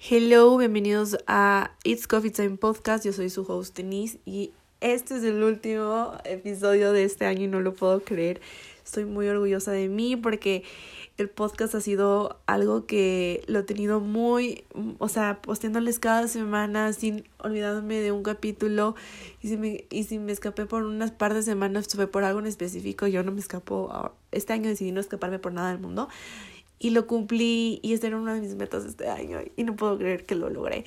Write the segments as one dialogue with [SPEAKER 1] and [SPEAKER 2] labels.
[SPEAKER 1] Hello, bienvenidos a It's Coffee Time Podcast. Yo soy su host Denise y este es el último episodio de este año y no lo puedo creer. Estoy muy orgullosa de mí porque el podcast ha sido algo que lo he tenido muy, o sea, posteándoles cada semana sin olvidarme de un capítulo y si me, y si me escapé por unas par de semanas fue por algo en específico, yo no me escapo, este año decidí no escaparme por nada del mundo y lo cumplí y esta era una de mis metas este año y no puedo creer que lo logré.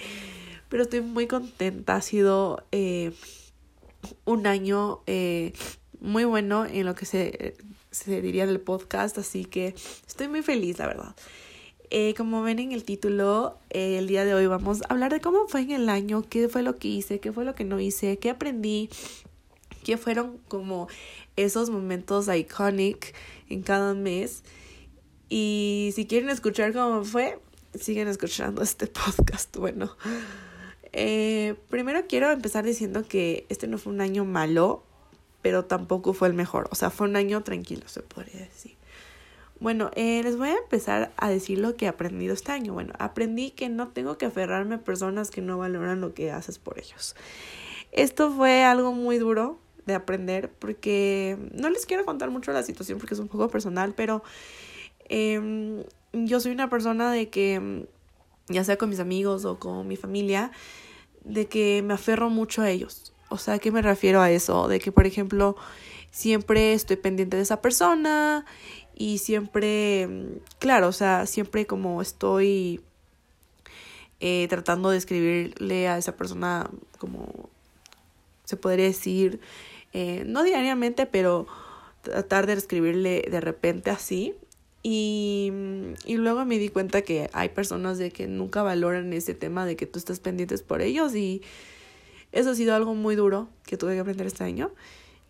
[SPEAKER 1] Pero estoy muy contenta, ha sido eh, un año eh, muy bueno en lo que se, se diría del podcast, así que estoy muy feliz, la verdad. Eh, como ven en el título, eh, el día de hoy vamos a hablar de cómo fue en el año, qué fue lo que hice, qué fue lo que no hice, qué aprendí, qué fueron como esos momentos iconic en cada mes. Y si quieren escuchar cómo fue, siguen escuchando este podcast. Bueno, eh, primero quiero empezar diciendo que este no fue un año malo, pero tampoco fue el mejor. O sea, fue un año tranquilo, se podría decir. Bueno, eh, les voy a empezar a decir lo que he aprendido este año. Bueno, aprendí que no tengo que aferrarme a personas que no valoran lo que haces por ellos. Esto fue algo muy duro de aprender porque no les quiero contar mucho la situación porque es un poco personal, pero eh, yo soy una persona de que, em, ya sea con mis amigos o con mi familia, de que me aferro mucho a ellos. O sea, ¿a qué me refiero a eso? De que, por ejemplo, siempre estoy pendiente de esa persona y siempre, em, claro, o sea, siempre como estoy eh, tratando de escribirle a esa persona como se podría decir, eh, no diariamente, pero tratar de escribirle de repente así, y, y, luego me di cuenta que hay personas de que nunca valoran ese tema de que tú estás pendientes por ellos y eso ha sido algo muy duro que tuve que aprender este año.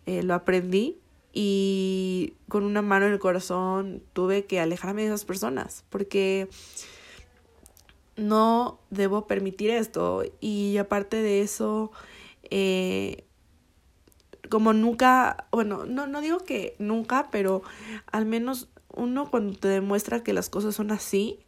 [SPEAKER 1] Eh, lo aprendí y con una mano en el corazón tuve que alejarme de esas personas porque no debo permitir esto y aparte de eso eh, como nunca bueno no no digo que nunca pero al menos uno cuando te demuestra que las cosas son así,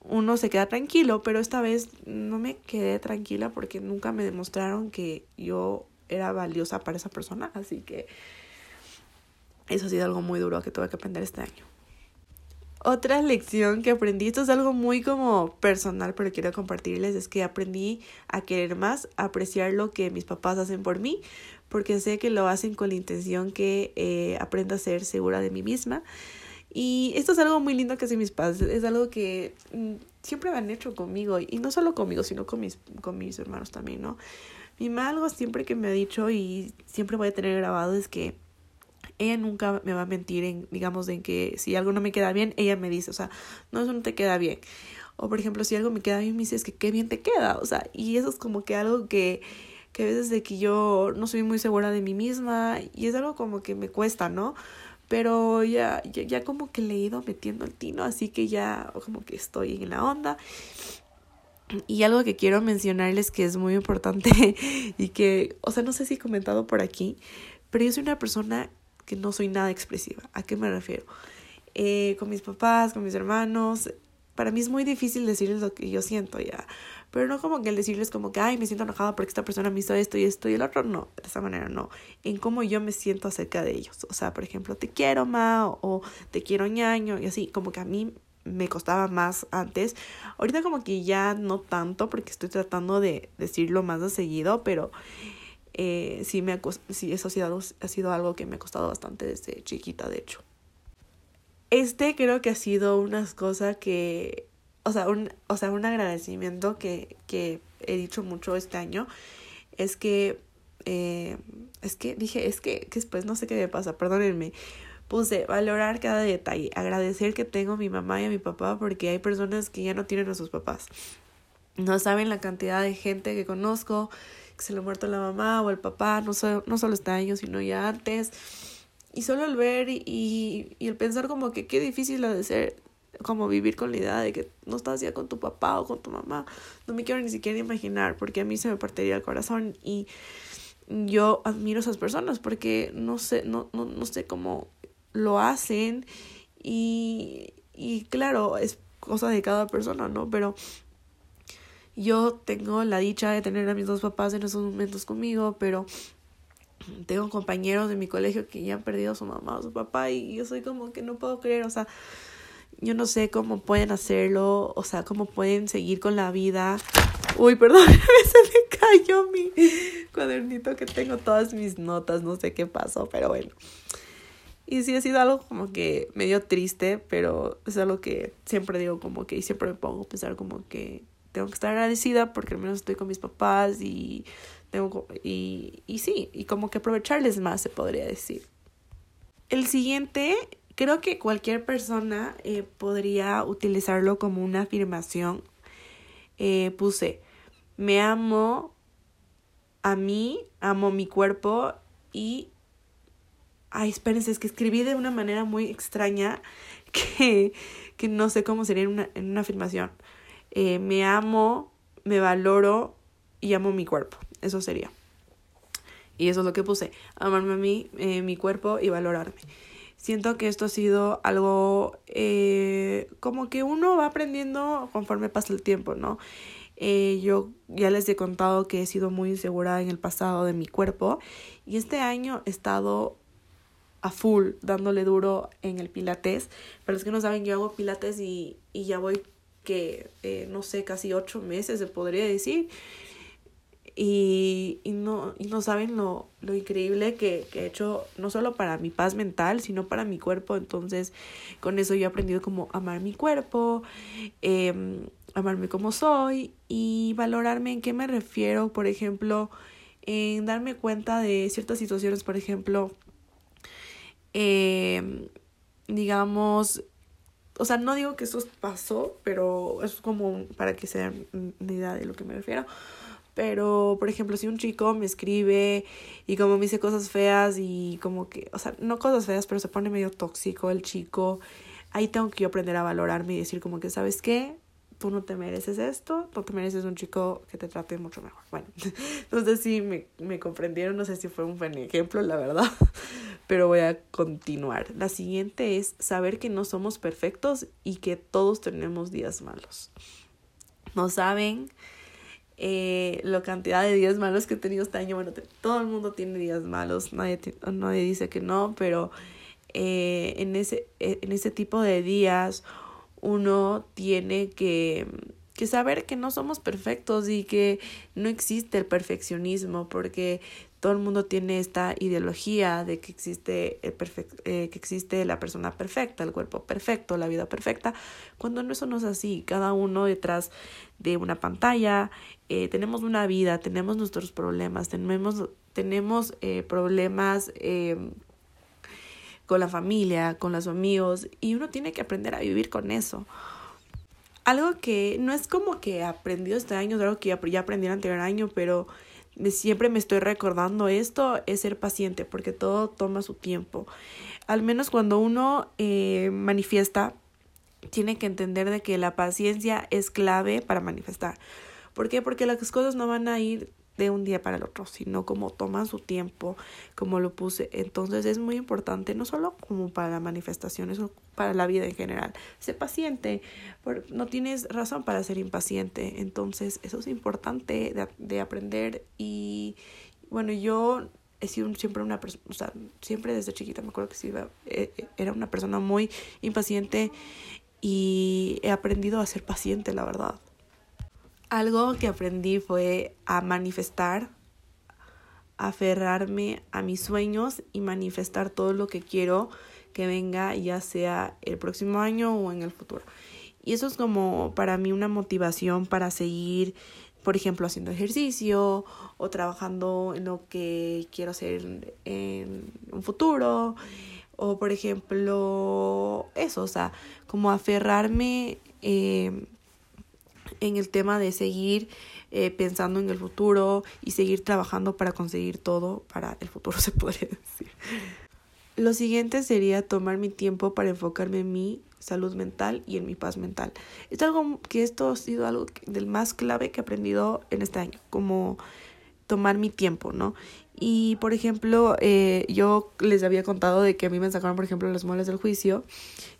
[SPEAKER 1] uno se queda tranquilo, pero esta vez no me quedé tranquila porque nunca me demostraron que yo era valiosa para esa persona, así que eso ha sido algo muy duro que tuve que aprender este año. Otra lección que aprendí, esto es algo muy como personal, pero quiero compartirles, es que aprendí a querer más, a apreciar lo que mis papás hacen por mí, porque sé que lo hacen con la intención que eh, aprenda a ser segura de mí misma. Y esto es algo muy lindo que hacen mis padres, es algo que mm, siempre han hecho conmigo, y no solo conmigo, sino con mis, con mis hermanos también, ¿no? Mi mamá algo siempre que me ha dicho y siempre voy a tener grabado es que ella nunca me va a mentir en, digamos, en que si algo no me queda bien, ella me dice, o sea, no, eso no te queda bien. O por ejemplo, si algo me queda bien, me dice, es que qué bien te queda, o sea, y eso es como que algo que, que a veces de que yo no soy muy segura de mí misma y es algo como que me cuesta, ¿no? Pero ya, ya, ya como que le he ido metiendo el tino, así que ya como que estoy en la onda. Y algo que quiero mencionarles que es muy importante y que, o sea, no sé si he comentado por aquí, pero yo soy una persona que no soy nada expresiva. ¿A qué me refiero? Eh, con mis papás, con mis hermanos, para mí es muy difícil decirles lo que yo siento ya. Pero no como que el decirles como que, ay, me siento enojada porque esta persona me hizo esto y esto y el otro, no, de esa manera no. En cómo yo me siento acerca de ellos. O sea, por ejemplo, te quiero, ma, o, te quiero, ñaño, y así, como que a mí me costaba más antes. Ahorita como que ya no tanto porque estoy tratando de decirlo más de seguido, pero eh, sí, me ha, eso ha sido, ha sido algo que me ha costado bastante desde chiquita, de hecho. Este creo que ha sido una cosa que, o sea, un, o sea, un agradecimiento que, que he dicho mucho este año, es que, eh, es que dije, es que, después no sé qué me pasa, perdónenme, puse valorar cada detalle, agradecer que tengo a mi mamá y a mi papá porque hay personas que ya no tienen a sus papás. No saben la cantidad de gente que conozco que se le ha muerto la mamá o el papá, no, no solo este año, sino ya antes. Y solo el ver y, y, el pensar como que qué difícil ha de ser como vivir con la idea de que no estás ya con tu papá o con tu mamá. No me quiero ni siquiera imaginar porque a mí se me partiría el corazón y yo admiro a esas personas porque no sé, no, no, no sé cómo lo hacen y, y claro, es cosa de cada persona, ¿no? Pero yo tengo la dicha de tener a mis dos papás en esos momentos conmigo, pero tengo compañeros de mi colegio que ya han perdido a su mamá o su papá y yo soy como que no puedo creer, o sea, yo no sé cómo pueden hacerlo, o sea, cómo pueden seguir con la vida. Uy, perdón, se me cayó mi cuadernito que tengo todas mis notas, no sé qué pasó, pero bueno. Y sí ha sido algo como que medio triste, pero es algo que siempre digo como que y siempre me pongo a pensar como que tengo que estar agradecida porque al menos estoy con mis papás y tengo y, y sí, y como que aprovecharles más se podría decir. El siguiente, creo que cualquier persona eh, podría utilizarlo como una afirmación. Eh, puse, me amo a mí, amo mi cuerpo y Ay, espérense, es que escribí de una manera muy extraña que, que no sé cómo sería en una, en una afirmación. Eh, me amo, me valoro y amo mi cuerpo. Eso sería. Y eso es lo que puse. Amarme a mí, eh, mi cuerpo y valorarme. Siento que esto ha sido algo eh, como que uno va aprendiendo conforme pasa el tiempo, ¿no? Eh, yo ya les he contado que he sido muy insegura en el pasado de mi cuerpo y este año he estado a full dándole duro en el pilates. Para los que no saben, yo hago pilates y, y ya voy que, eh, no sé, casi ocho meses se podría decir. Y, y, no, y no saben lo, lo increíble que, que, he hecho, no solo para mi paz mental, sino para mi cuerpo. Entonces, con eso yo he aprendido como amar mi cuerpo, eh, amarme como soy y valorarme en qué me refiero, por ejemplo, en darme cuenta de ciertas situaciones, por ejemplo, eh, digamos, o sea, no digo que eso pasó, pero es como para que se den idea de lo que me refiero. Pero, por ejemplo, si un chico me escribe y como me dice cosas feas y como que, o sea, no cosas feas, pero se pone medio tóxico el chico, ahí tengo que yo aprender a valorarme y decir como que, ¿sabes qué? tú no te mereces esto, tú te mereces un chico que te trate mucho mejor. Bueno, no sé si me, me comprendieron, no sé si fue un buen ejemplo, la verdad, pero voy a continuar. La siguiente es saber que no somos perfectos y que todos tenemos días malos. No saben eh, la cantidad de días malos que he tenido este año. Bueno, todo el mundo tiene días malos, nadie, nadie dice que no, pero eh, en, ese, en ese tipo de días uno tiene que, que saber que no somos perfectos y que no existe el perfeccionismo porque todo el mundo tiene esta ideología de que existe el eh, que existe la persona perfecta, el cuerpo perfecto, la vida perfecta, cuando no eso no es así. Cada uno detrás de una pantalla eh, tenemos una vida, tenemos nuestros problemas, tenemos tenemos eh, problemas em, con la familia, con los amigos, y uno tiene que aprender a vivir con eso. Algo que no es como que aprendí este año, es algo que ya, aprendí el anterior año, pero siempre me estoy recordando esto, es ser paciente, porque todo toma su tiempo. Al menos cuando uno eh, manifiesta, tiene que entender de que la paciencia es clave para manifestar. ¿Por qué? Porque las cosas no van a ir de un día para el otro, sino como toman su tiempo, como lo puse. Entonces es muy importante, no solo como para la manifestación, eso para la vida en general. Sé paciente, no tienes razón para ser impaciente. Entonces eso es importante de, de aprender y bueno, yo he sido siempre una persona, o sea, siempre desde chiquita me acuerdo que sí, eh, era una persona muy impaciente y he aprendido a ser paciente, la verdad. Algo que aprendí fue a manifestar, aferrarme a mis sueños y manifestar todo lo que quiero que venga, ya sea el próximo año o en el futuro. Y eso es como para mí una motivación para seguir, por ejemplo, haciendo ejercicio o trabajando en lo que quiero hacer en un futuro. O, por ejemplo, eso, o sea, como aferrarme eh, en el tema de seguir eh, pensando en el futuro y seguir trabajando para conseguir todo para el futuro, se podría decir. Lo siguiente sería tomar mi tiempo para enfocarme en mi salud mental y en mi paz mental. Es algo que esto ha sido algo del más clave que he aprendido en este año, como tomar mi tiempo, ¿no? Y, por ejemplo, eh, yo les había contado de que a mí me sacaron, por ejemplo, las muelas del juicio.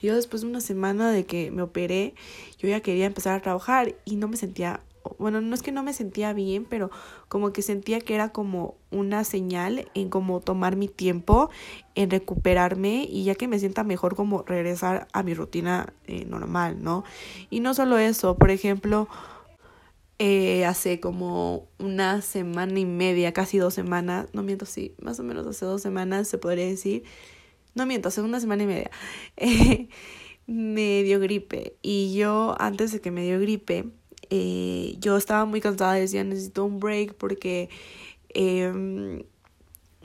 [SPEAKER 1] Yo después de una semana de que me operé, yo ya quería empezar a trabajar y no me sentía bueno, no es que no me sentía bien, pero como que sentía que era como una señal en como tomar mi tiempo, en recuperarme y ya que me sienta mejor como regresar a mi rutina eh, normal, ¿no? Y no solo eso, por ejemplo, eh, hace como una semana y media, casi dos semanas, no miento, sí, más o menos hace dos semanas se podría decir, no miento, hace una semana y media. Me dio gripe y yo antes de que me dio gripe eh, yo estaba muy cansada decía necesito un break porque eh,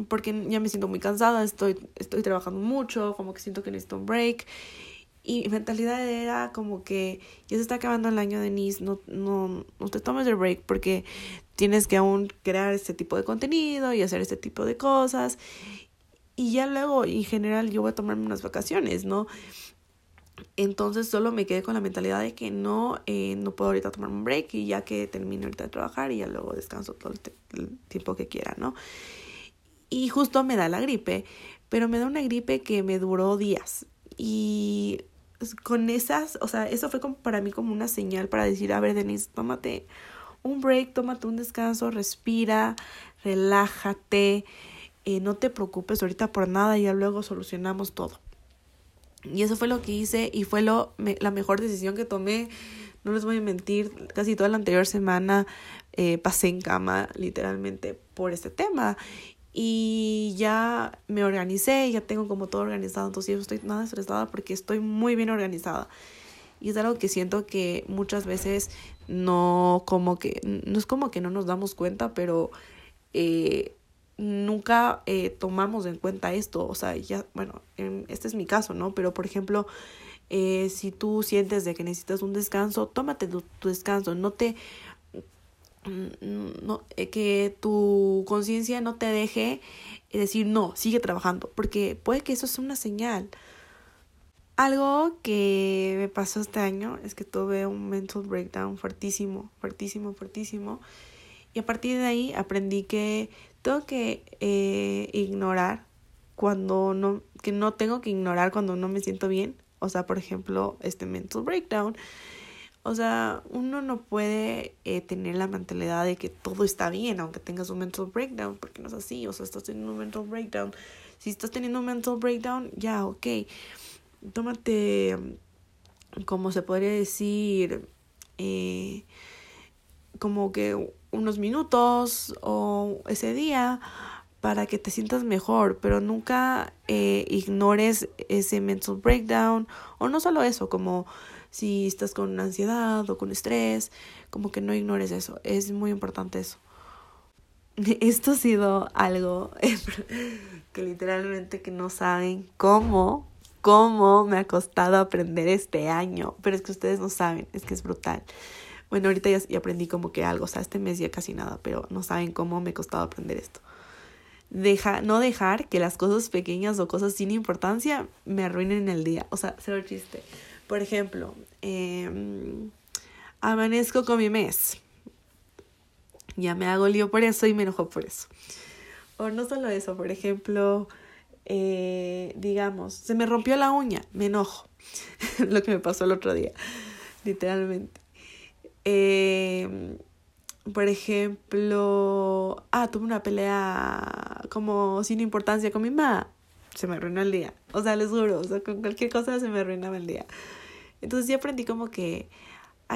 [SPEAKER 1] porque ya me siento muy cansada estoy estoy trabajando mucho como que siento que necesito un break y mi mentalidad era como que ya se está acabando el año de NIS no no no te tomes el break porque tienes que aún crear este tipo de contenido y hacer este tipo de cosas y ya luego en general yo voy a tomarme unas vacaciones no entonces solo me quedé con la mentalidad de que no, eh, no puedo ahorita tomar un break y ya que termino ahorita de trabajar y ya luego descanso todo el, tiempo que quiera, ¿no? Y justo me da la gripe, pero me da una gripe que me duró días. Y con esas, o sea, eso fue como para mí como una señal para decir, a ver, Denise, tómate un break, tómate un descanso, respira, relájate, eh, no te preocupes ahorita por nada, y ya luego solucionamos todo. Y eso fue lo que hice y fue lo, la mejor decisión que tomé. No les voy a mentir, casi toda la anterior semana eh, pasé en cama literalmente por este tema. Y ya me organicé, ya tengo como todo organizado, entonces yo estoy nada estresada porque estoy muy bien organizada. Y es algo que siento que muchas veces no como que, no es como que no nos damos cuenta, pero eh, nunca eh, tomamos en cuenta esto. O sea, ya, bueno, este es mi caso, ¿no? Pero, por ejemplo, eh, si tú sientes de que necesitas un descanso, tómate tu, descanso. No te... Mm, no, eh, que tu conciencia no te deje decir no, sigue trabajando, porque puede que eso sea una señal. Algo que me pasó este año es que tuve un mental breakdown fuertísimo, fuertísimo, fuertísimo. Y a partir de ahí aprendí que tengo que eh, ignorar cuando no, que no tengo que ignorar cuando no me siento bien. O sea, por ejemplo, este mental breakdown. O sea, uno no puede eh, tener la mentalidad de que todo está bien, aunque tengas un mental breakdown, porque no es así. O sea, estás teniendo un mental breakdown. Si estás teniendo un mental breakdown, ya, ok. Tómate, como se podría decir, eh, como que unos minutos o ese día para que te sientas mejor, pero nunca eh, ignores ese mental breakdown o no solo eso, como si estás con ansiedad o con estrés, como que no ignores eso, es muy importante eso. Esto ha sido algo que literalmente que no saben cómo, cómo me ha costado aprender este año, pero es que ustedes no saben, es que es brutal. Bueno, ahorita ya, aprendí como que algo, o sea, este mes ya casi nada, pero no saben cómo me ha costado aprender esto. Deja, no dejar que las cosas pequeñas o cosas sin importancia me arruinen el día. O sea, cero chiste. Por ejemplo, eh, amanezco con mi mes. Ya me hago lío por eso y me enojo por eso. O no solo eso, por ejemplo, eh, digamos, se me rompió la uña, me enojo. Lo que me pasó el otro día, literalmente. Eh, por ejemplo, ah, tuve una pelea como sin importancia con mi mamá. Se me arruinó el día. O sea, les juro, o sea, con cualquier cosa se me arruinaba el día. Entonces ya aprendí como que,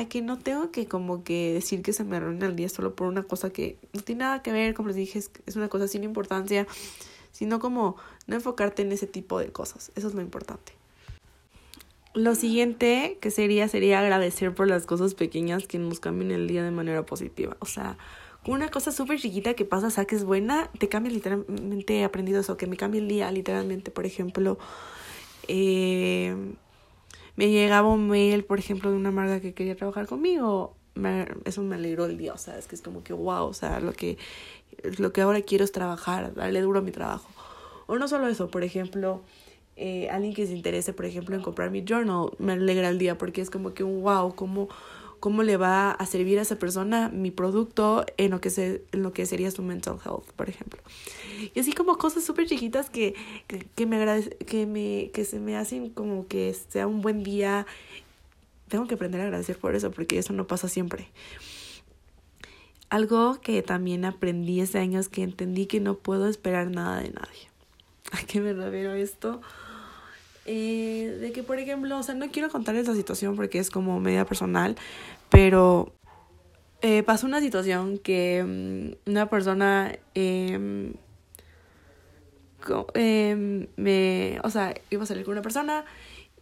[SPEAKER 1] que no tengo que como que decir que se me arruina el día solo por una cosa que no tiene nada que ver, como les dije, es, es una cosa sin importancia, sino como no enfocarte en ese tipo de cosas. Eso es lo importante. Lo siguiente que sería sería agradecer por las cosas pequeñas que nos cambian el día de manera positiva. O sea, una cosa súper chiquita que pasa, o sea, que es buena, te cambia literalmente, he aprendido eso, que me cambia el día, literalmente, por ejemplo, eh, me llegaba un mail, por ejemplo, de una marca que quería trabajar conmigo, eso me alegró el día, o sea, es que es como que wow, o sea, lo que, lo que ahora quiero es trabajar, darle duro a mi trabajo. O no solo eso, por ejemplo, eh, alguien que se interese, por ejemplo, en comprar mi journal, me alegra el día porque es como que un wow, cómo, cómo le va a servir a esa persona mi producto en lo que, se, en lo que sería su mental health, por ejemplo. Y así como cosas súper chiquitas que, que, me que, me, que se me hacen como que sea un buen día. Tengo que aprender a agradecer por eso porque eso no pasa siempre. Algo que también aprendí este año es que entendí que no puedo esperar nada de nadie. ¿A qué me refiero esto? Eh, de que, por ejemplo, o sea, no quiero contar esa situación porque es como media personal, pero eh, pasó una situación que mm, una persona eh, me, o sea, iba a salir con una persona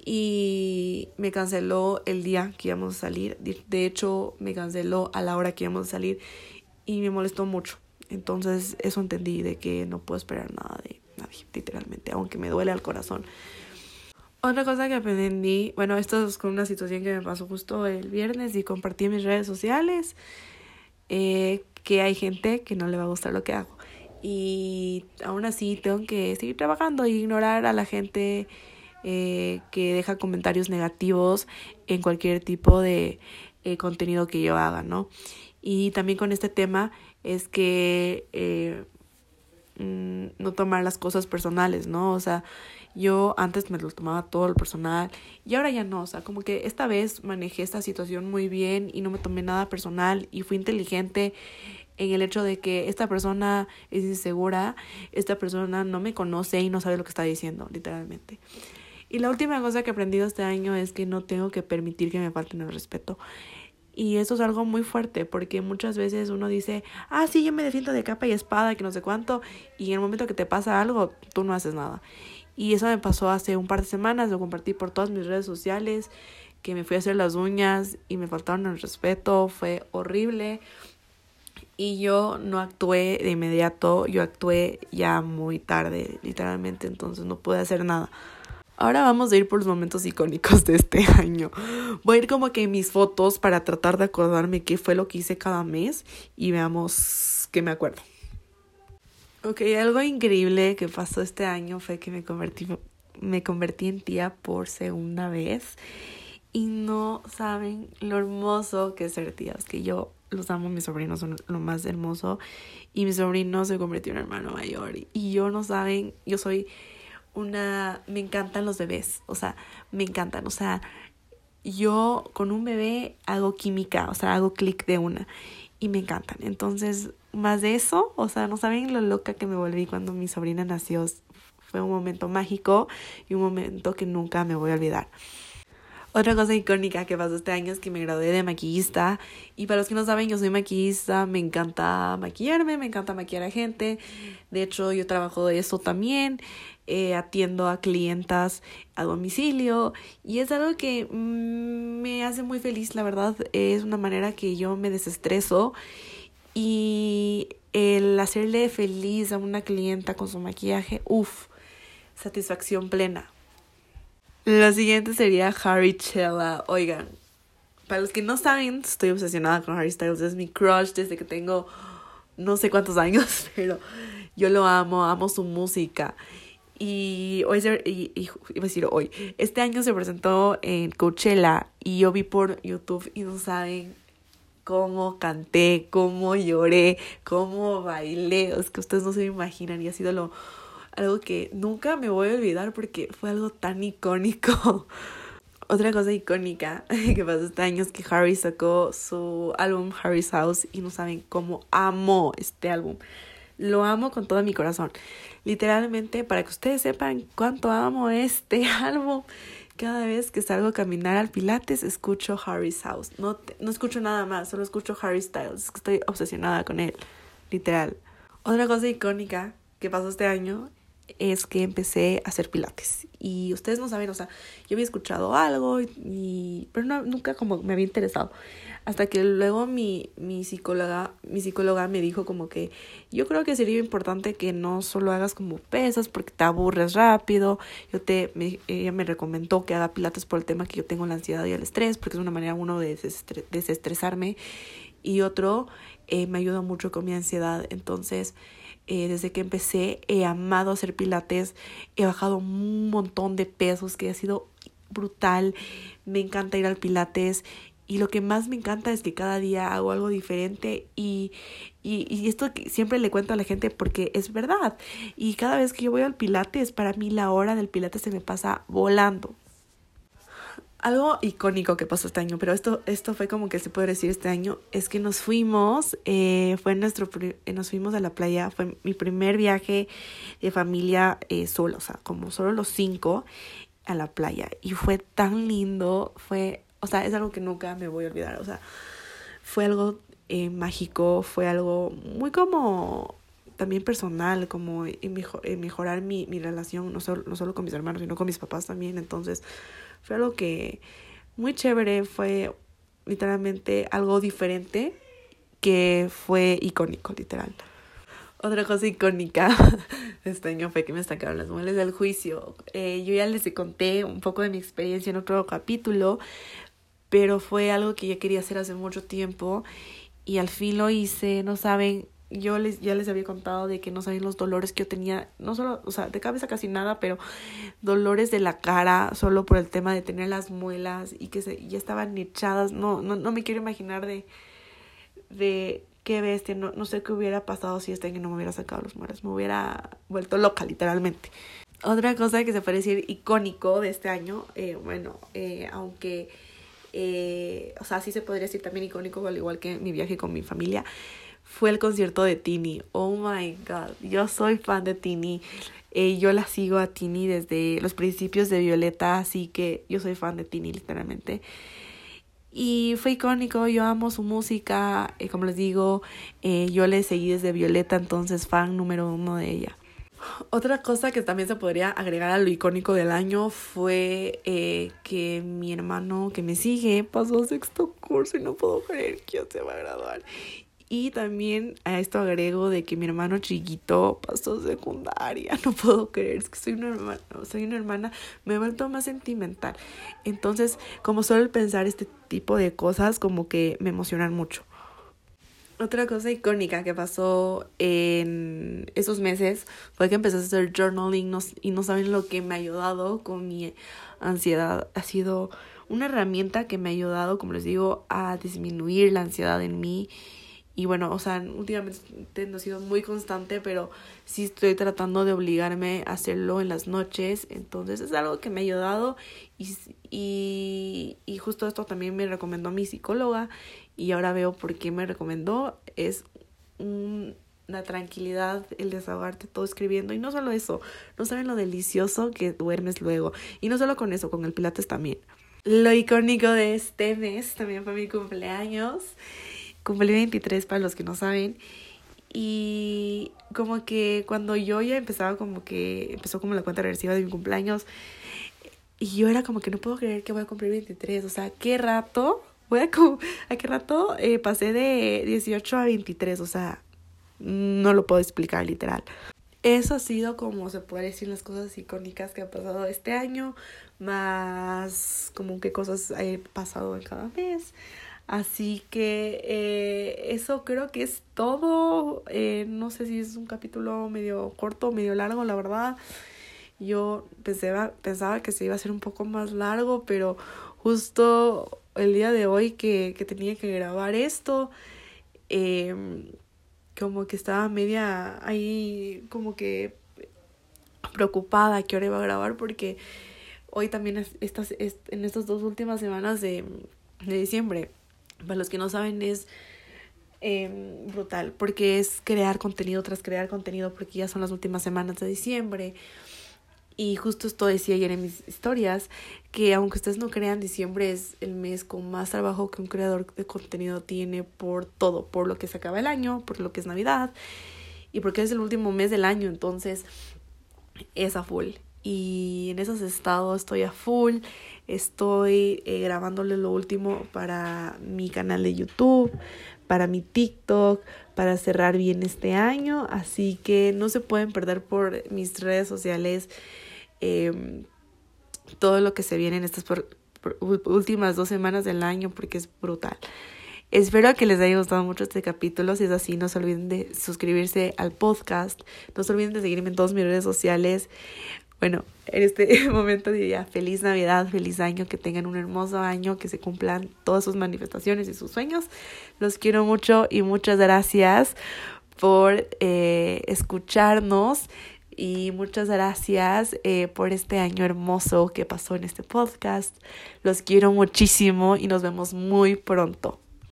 [SPEAKER 1] y me canceló el día que íbamos a salir. De hecho, me canceló a la hora que íbamos a salir y me molestó mucho. Entonces, eso entendí de que no puedo esperar nada de nadie, literalmente, aunque me duele al corazón. Otra cosa que aprendí, bueno, esto es con una situación que me pasó justo el viernes y compartí en mis redes sociales, eh, que hay gente que no le va a gustar lo que hago. Y aún así tengo que seguir trabajando e ignorar a la gente eh, que deja comentarios negativos en cualquier tipo de eh, contenido que yo haga, ¿no? Y también con este tema es que mm, no tomar las cosas personales, ¿no? O sea, yo antes me lo tomaba todo lo personal y ahora ya no, o sea, como que esta vez manejé esta situación muy bien y no me tomé nada personal y fui inteligente en el hecho de que esta persona es insegura, esta persona no me conoce y no sabe lo que está diciendo, literalmente. Y la última cosa que he aprendido este año es que no tengo que permitir que me falten el respeto. Y eso es algo muy fuerte porque muchas veces uno dice, ah, sí, yo me defiendo de capa y espada, que no sé cuánto, y en el momento que te pasa algo, tú no haces nada. Y eso me pasó hace un par de semanas, lo compartí por todas mis redes sociales, que me fui a hacer las uñas y me faltaron el respeto, fue horrible. Y yo no actué de inmediato, yo actué ya muy tarde, literalmente, entonces no pude hacer nada. Ahora vamos a ir por los momentos icónicos de este año. Voy a ir como que mis fotos para tratar de acordarme qué fue lo que hice cada mes y veamos qué me acuerdo. Ok, algo increíble que pasó este año fue que me convertí, me convertí en tía por segunda vez. Y no saben lo hermoso que es ser tía. Es que yo los amo, mis sobrinos son lo más hermoso. Y mi sobrino se convirtió en hermano mayor. Y yo no saben, yo soy una. Me encantan los bebés. O sea, me encantan. O sea, yo con un bebé hago química. O sea, hago clic de una. Y me encantan. Entonces, más de eso, o sea, no saben lo loca que me volví cuando mi sobrina nació. Fue un momento mágico y un momento que nunca me voy a olvidar. Otra cosa icónica que pasó este año es que me gradué de maquillista. Y para los que no saben, yo soy maquillista, me encanta maquillarme, me encanta maquillar a gente. De hecho, yo trabajo de eso también. Eh, atiendo a clientas a domicilio. Y es algo que mm, me hace muy feliz, la verdad. Es una manera que yo me desestreso y el hacerle feliz a una clienta con su maquillaje, uff, satisfacción plena. La siguiente sería Harry Chella. Oigan, para los que no saben, estoy obsesionada con Harry Styles. Es mi crush desde que tengo no sé cuántos años, pero yo lo amo, amo su música. Y hoy, y, y, iba a decir hoy, este año se presentó en Coachella y yo vi por YouTube y no saben cómo canté, cómo lloré, cómo bailé. Es que ustedes no se imaginan y ha sido lo, algo que nunca me voy a olvidar porque fue algo tan icónico. Otra cosa icónica que pasó este año es que Harry sacó su álbum Harry's House y no saben cómo amo este álbum. Lo amo con todo mi corazón. Literalmente, para que ustedes sepan cuánto amo este álbum. Cada vez que salgo a caminar al Pilates, escucho Harry's House. No, no escucho nada más, solo escucho Harry Styles. Estoy obsesionada con él, literal. Otra cosa icónica que pasó este año es que empecé a hacer pilates. Y ustedes no saben, o sea, yo había escuchado algo, y, pero no, nunca como me había interesado. Hasta que luego mi, mi, psicóloga, mi psicóloga me dijo como que yo creo que sería importante que no solo hagas como pesas porque te aburres rápido. Yo te, me, ella me recomendó que haga pilates por el tema que yo tengo la ansiedad y el estrés, porque es una manera uno de desestresarme y otro eh, me ayuda mucho con mi ansiedad. Entonces, eh, desde que empecé he amado hacer pilates, he bajado un montón de pesos que ha sido brutal. Me encanta ir al pilates y lo que más me encanta es que cada día hago algo diferente y, y, y esto siempre le cuento a la gente porque es verdad. Y cada vez que yo voy al pilates, para mí la hora del pilates se me pasa volando. Algo icónico que pasó este año, pero esto, esto fue como que se puede decir este año, es que nos fuimos, eh, fue nuestro, eh, nos fuimos a la playa, fue mi primer viaje de familia eh, solo, o sea, como solo los cinco a la playa. Y fue tan lindo, fue, o sea, es algo que nunca me voy a olvidar, o sea, fue algo eh, mágico, fue algo muy como también personal, como en, mejorar mi, mi relación, no solo, no solo con mis hermanos, sino con mis papás también. Entonces, fue algo que muy chévere, fue literalmente algo diferente que fue icónico, literal. Otra cosa icónica de este año fue que me sacaron las muelas del juicio. Eh, yo ya les conté un poco de mi experiencia en otro capítulo, pero fue algo que ya quería hacer hace mucho tiempo y al fin lo hice. No saben, yo les, ya les había contado de que no saben los dolores que yo tenía, no solo, o sea, de cabeza casi nada, pero dolores de la cara solo por el tema de tener las muelas y que se, ya estaban echadas. No, no, no me quiero imaginar de, de qué bestia, no, no sé qué hubiera pasado si este año no me hubiera sacado los muelas, me hubiera vuelto loca, literalmente. Otra cosa que se parece decir icónico de este año, eh, bueno, eh, aunque, eh, o sea, sí se podría decir también icónico, al igual que mi viaje con mi familia, fue el concierto de Tini. Oh my god, yo soy fan de Tini. Eh, yo la sigo a Tini desde los principios de Violeta, así que yo soy fan de Tini literalmente. Y fue icónico, yo amo su música, eh, como les digo, eh, yo le seguí desde Violeta, entonces fan número uno de ella. Otra cosa que también se podría agregar a lo icónico del año fue que mi hermano que me sigue pasó sexto curso y no puedo creer que ya se va a graduar. Y también a esto agrego de que mi hermano chiquito pasó secundaria. No puedo creer, es que soy una hermana, soy una hermana, me he vuelto más sentimental. Entonces, como suelo pensar este tipo de cosas, como que me emocionan mucho. Otra cosa icónica que pasó en esos meses fue que empecé a hacer journaling y no saben lo que me ha ayudado con mi ansiedad. Ha sido una herramienta que me ha ayudado, como les digo, a disminuir la ansiedad en mí y bueno, o sea, últimamente no he sido muy constante, pero sí estoy tratando de obligarme a hacerlo en las noches. Entonces es algo que me ha ayudado y, y, y justo esto también me recomendó mi psicóloga y ahora veo por qué me recomendó. Es una tranquilidad el desahogarte todo escribiendo y no solo eso, no saben lo delicioso que duermes luego. Y no solo con eso, con el pilates también. Lo icónico de este mes también fue mi cumpleaños. Cumplí 23 para los que no saben. Y como que cuando yo ya empezaba como que empezó como la cuenta regresiva de mi cumpleaños y yo era como que no puedo creer que voy a cumplir 23, o sea, qué rato, voy a, a qué rato eh, pasé de 18 a 23, o sea, no lo puedo explicar literal. Eso ha sido como se puede decir las cosas icónicas que han pasado este año, más como que cosas he pasado en cada mes. Así que eh, eso creo que es todo. Eh, no sé si es un capítulo medio corto o medio largo, la verdad. Yo pensaba, pensaba que se iba a hacer un poco más largo, pero justo el día de hoy que, que tenía que grabar esto, eh, como que estaba media ahí, como que preocupada que hora iba a grabar, porque hoy también estas, en estas dos últimas semanas de, de diciembre para los que no saben es em, brutal porque es crear contenido tras crear contenido porque ya son las últimas semanas de diciembre. Y justo esto decía ayer en mis historias, que aunque ustedes no crean, diciembre es el mes con más trabajo que un creador de contenido tiene por todo, por lo que se acaba el año, por lo que es Navidad y porque es el último mes del año, entonces es a full. Y en esos estados estoy a full. Estoy eh, grabándole lo último para mi canal de YouTube, para mi TikTok, para cerrar bien este año. Así que no se pueden perder por mis redes sociales em, todo lo que se viene en estas últimas dos semanas del año porque es brutal. Espero que les haya gustado mucho este capítulo. Si es así, no se olviden de suscribirse al podcast. No se olviden de seguirme en todas mis redes sociales. Bueno, en este momento diría feliz Navidad, feliz año, que tengan un hermoso año, que se cumplan todas sus manifestaciones y sus sueños. Los quiero mucho y muchas gracias por eh, escucharnos. Y muchas gracias eh, por este año hermoso que pasó en este podcast. Los quiero muchísimo y nos vemos muy pronto.